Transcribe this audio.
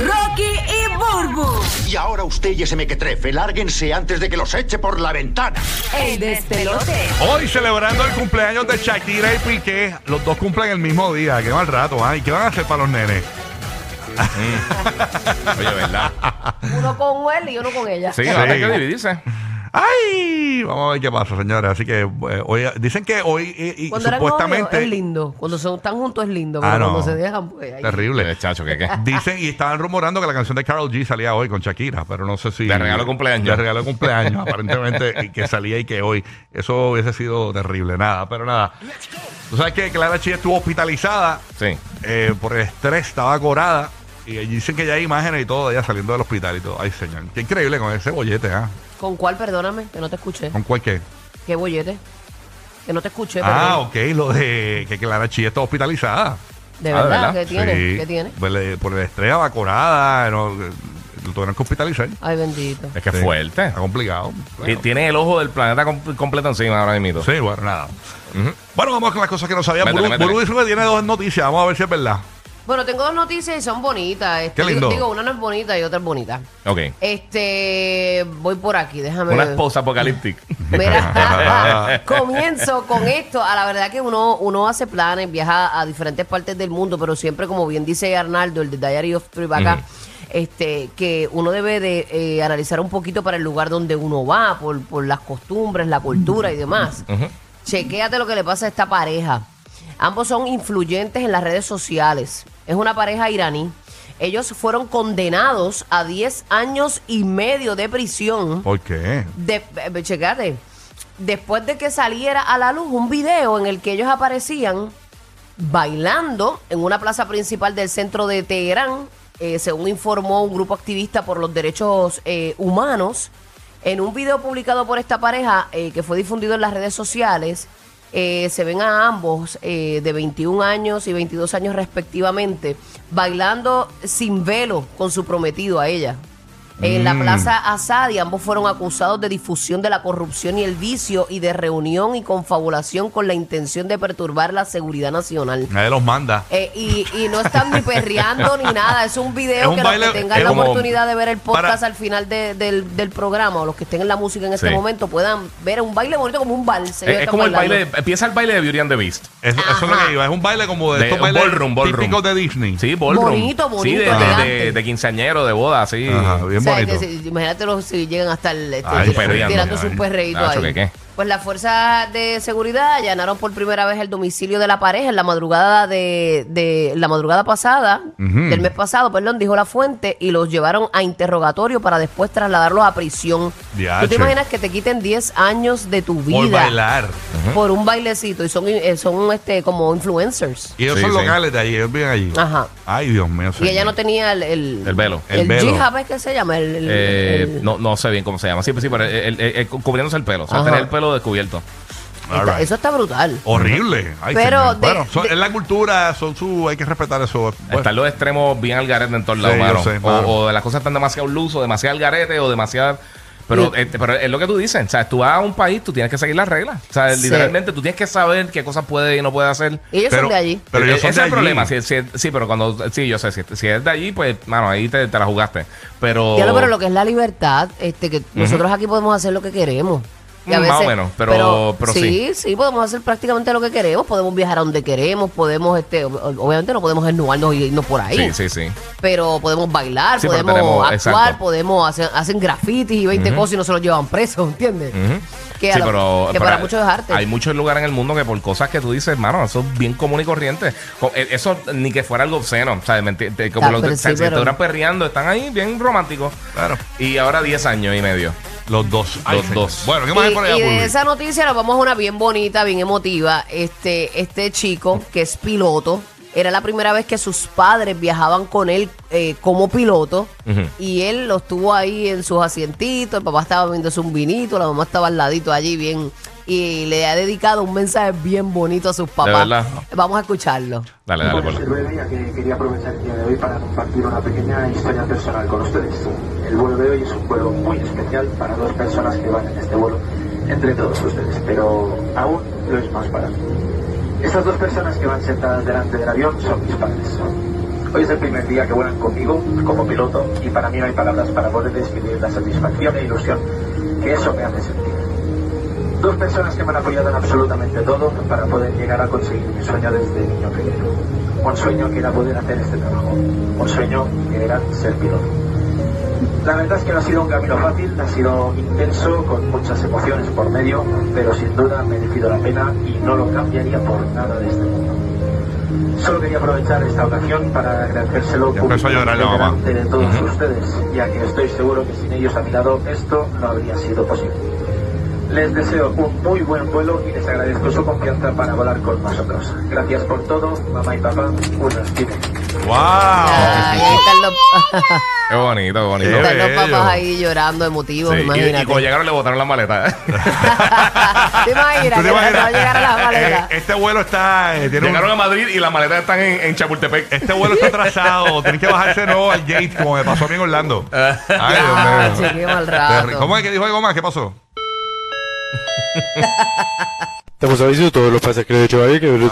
Rocky y Burbu. Y ahora usted y ese mequetrefe, lárguense antes de que los eche por la ventana. El despelote. Hoy celebrando el cumpleaños de Shakira y Piqué. Los dos cumplen el mismo día. Qué mal rato, ¿ah? ¿Y qué van a hacer para los nenes? Oye, ¿verdad? Uno con él y uno con ella. Sí, va a tener que dividirse. ¡Ay! Vamos a ver qué pasa, señores. Así que eh, hoy, dicen que hoy y Cuando eran supuestamente. novios es lindo. Cuando son, están juntos es lindo. Pero Ah, no. cuando se dejan, pues. ahí- Terrible. Chacho, ¿qué qué? Dicen y estaban rumorando que la canción de Carol G salía hoy con Shakira, pero no sé si. De regalo de cumpleaños. De regalo de cumpleaños, aparentemente, y que salía y que hoy. Eso hubiese sido terrible. Nada, pero nada. Tú sabes que Clara Chía estuvo hospitalizada Sí. eh, por el estrés, estaba corada. Y dicen que ya hay imágenes y todo de ella saliendo del hospital y todo. Ay, señor. Qué increíble con ese bollete, ¿ah? ¿Con cuál, perdóname? Que no te escuché. ¿Con cuál qué? ¿Qué bollete? Que no te escuché, Ah, perdón. ok, lo de que Clara Chía está hospitalizada. De Ah, ¿de verdad, verdad? ¿qué tiene? Sí. ¿Qué tiene? Pues le- por el estrés, evacorada, no, eh, lo tuvieron que hospitalizar. Ay, bendito. Es que Sí. fuerte. Está complicado. Bueno. Tiene el ojo del planeta com- completo encima ahora mismo. Sí, bueno, nada. Bueno, vamos con las cosas que no sabía. Métele, métele. Buru dice que tiene dos noticias. Vamos a ver si es verdad. Bueno, tengo dos noticias y son bonitas. Este, Qué lindo. Digo, digo, una no es bonita y otra es bonita. Ok. Este, voy por aquí, déjame Una esposa apocalíptica. Mira, comienzo con esto. A la verdad que uno, uno hace planes, viaja a diferentes partes del mundo, pero siempre, como bien dice Arnaldo, el de Diary of acá, este, que uno debe de eh, analizar un poquito para el lugar donde uno va, por, por las costumbres, la cultura y demás. Chequéate lo que le pasa a esta pareja. Ambos son influyentes en las redes sociales. Es una pareja iraní. Ellos fueron condenados a 10 años y medio de prisión. ¿Por qué? De, eh, checate. Después de que saliera a la luz un video en el que ellos aparecían bailando en una plaza principal del centro de Teherán, eh, según informó un grupo activista por los derechos eh, humanos, en un video publicado por esta pareja que fue difundido en las redes sociales, eh, se ven a ambos eh, de 21 años y 22 años respectivamente bailando sin velo con su prometido a ella. En la Plaza Asadi ambos fueron acusados de difusión de la corrupción y el vicio y de reunión y confabulación con la intención de perturbar la seguridad nacional. Nadie los manda. Eh, y, y no están ni perreando ni nada, es un Es video un que baile- los que tengan es la oportunidad de ver el podcast para- al final de- del, del programa o los que estén en la música en este Sí. momento puedan ver un baile bonito como un vals. Es, es como el baile, empieza el baile de Beauty and the Beast. Eso, eso es lo que iba. Es un baile como de, De estos bailes ballroom, ballroom. típicos de Disney. Sí, ballroom. Bonito, bonito, Sí, de, de, elegante. de, de quinceañero, de boda, sí. Ajá, bien sea, bonito. imagínate los- si llegan hasta el este, Ay, tirando su Ay, perreíto ahí. Pues las fuerzas de seguridad allanaron por primera vez el domicilio de la pareja en la madrugada de, de la madrugada pasada, del mes pasado, perdón, dijo la fuente, y los llevaron a interrogatorio para después trasladarlos a prisión. Diache. ¿Tú te imaginas que te quiten 10 años de tu vida Por bailar. por un bailecito y son, eh, son este como influencers? Y ellos Sí, son sí. locales de allí. Ellos viven allí. Ajá. Ay, Dios mío. Y señor. ella no tenía el... El, El velo. El El, velo. jihad, ¿es que se llama? El, el- Eh, el- no, no sé bien cómo se llama. Sí, pues sí, pero el- el- el- cubriéndose el pelo. O sea, Ajá. tener el pelo descubierto. All está- right. Eso está brutal. Horrible. Ay, Pero de- bueno, son- de- es la cultura, son su, hay que respetar eso. Bueno, Están los extremos bien al garete en todos lados, Sí, yo mano. sé, O- mano. O, de las cosas están demasiado luz, o demasiado al garete, o demasiado. Pero, Y- eh, pero es lo que tú dices. O sea, tú vas a un país, tú tienes que seguir las reglas. O sea, Sí. literalmente tú tienes que saber qué cosas puede y no puede hacer. Ellos Pero- son de allí. Pero ellos son ese de es el problema. Si, si- sí, pero cuando. Sí, yo sé. Si, si es de allí, pues, mano, ahí te, te la jugaste. Pero. Pero lo que es la libertad, este, que nosotros aquí podemos hacer lo que queremos. Y a Mm, más o menos, pero- pero sí, sí, podemos hacer prácticamente lo que queremos, podemos viajar a donde queremos, podemos, este, ob- obviamente no podemos desnudarnos y irnos por ahí, Sí, sí, sí. pero podemos bailar, Sí, podemos tenemos- actuar, exacto. podemos hacer, hacen grafitis y 20 cosas y no se los llevan presos, ¿entiendes? Que, Sí, lo- pero, que pero para muchos es arte. Hay muchos lugares en el mundo que por cosas que tú dices, hermano, eso es bien común y corriente. Co- eh, Eso ni que fuera algo obsceno, ¿sabes? Como Ah, los sea, sí, estuvieran perreando, están ahí bien románticos. Claro. Y ahora 10 años y medio. Los dos. Ay, Los señor. dos. Bueno, ¿qué más hay por Y, allá, y de esa noticia nos vamos a una bien bonita, bien emotiva. Este, este chico que es piloto, era la primera vez que sus padres viajaban con él eh, como piloto Ujú. y él los tuvo ahí en sus asientitos, el papá estaba viéndose un vinito, la mamá estaba al ladito allí bien y le ha dedicado un mensaje bien bonito a sus papás. verdad? Vamos a escucharlo. Dale, dale, ponlo. soy Rebe, ya que quería aprovechar el día de hoy para compartir una pequeña historia personal con ustedes. El vuelo de hoy es un vuelo muy especial para dos personas que van en este vuelo, entre todos ustedes, pero aún lo es más para mí. Estas dos personas que van sentadas delante del avión son mis padres. Hoy es el primer día que vuelan conmigo como piloto y para mí no hay palabras para poder describir la satisfacción e ilusión que eso me hace sentir. Dos personas que me han apoyado en absolutamente todo para poder llegar a conseguir mi sueño desde niño pequeño. Un sueño que era poder hacer este trabajo. Un sueño que era ser piloto. La verdad es que no ha sido un camino fácil, ha sido intenso, con muchas emociones por medio, pero sin duda ha merecido la pena y no lo cambiaría por nada de este mundo. Solo quería aprovechar esta ocasión para agradecérselo delante de todos ustedes, ya que estoy seguro que sin ellos a mi lado esto no habría sido posible. Les deseo un muy buen vuelo y les agradezco su confianza para volar con nosotros. Gracias por todo, mamá y papá. Un respiro. ¡Wow! Ay, ahí están los, Qué bonito, qué bonito. Están los papás ahí llorando emotivos, Sí, y, y imagínate. cuando llegaron le botaron la maleta. ¿Te imaginas? ¿Tú te imaginas? va a llegar a la maleta? Eh, este vuelo está. eh, tiene un- llegaron a Madrid y las maletas están en, en Chapultepec. este vuelo está atrasado. Tienes que bajarse de nuevo al gate, como me pasó a mí en Orlando. Ay, Ah, Dios mío. che, qué mal rato. ¿Cómo es que dijo algo más? ¿Qué pasó? Estamos avisando todos los pasajeros de Chevalier que... Ah.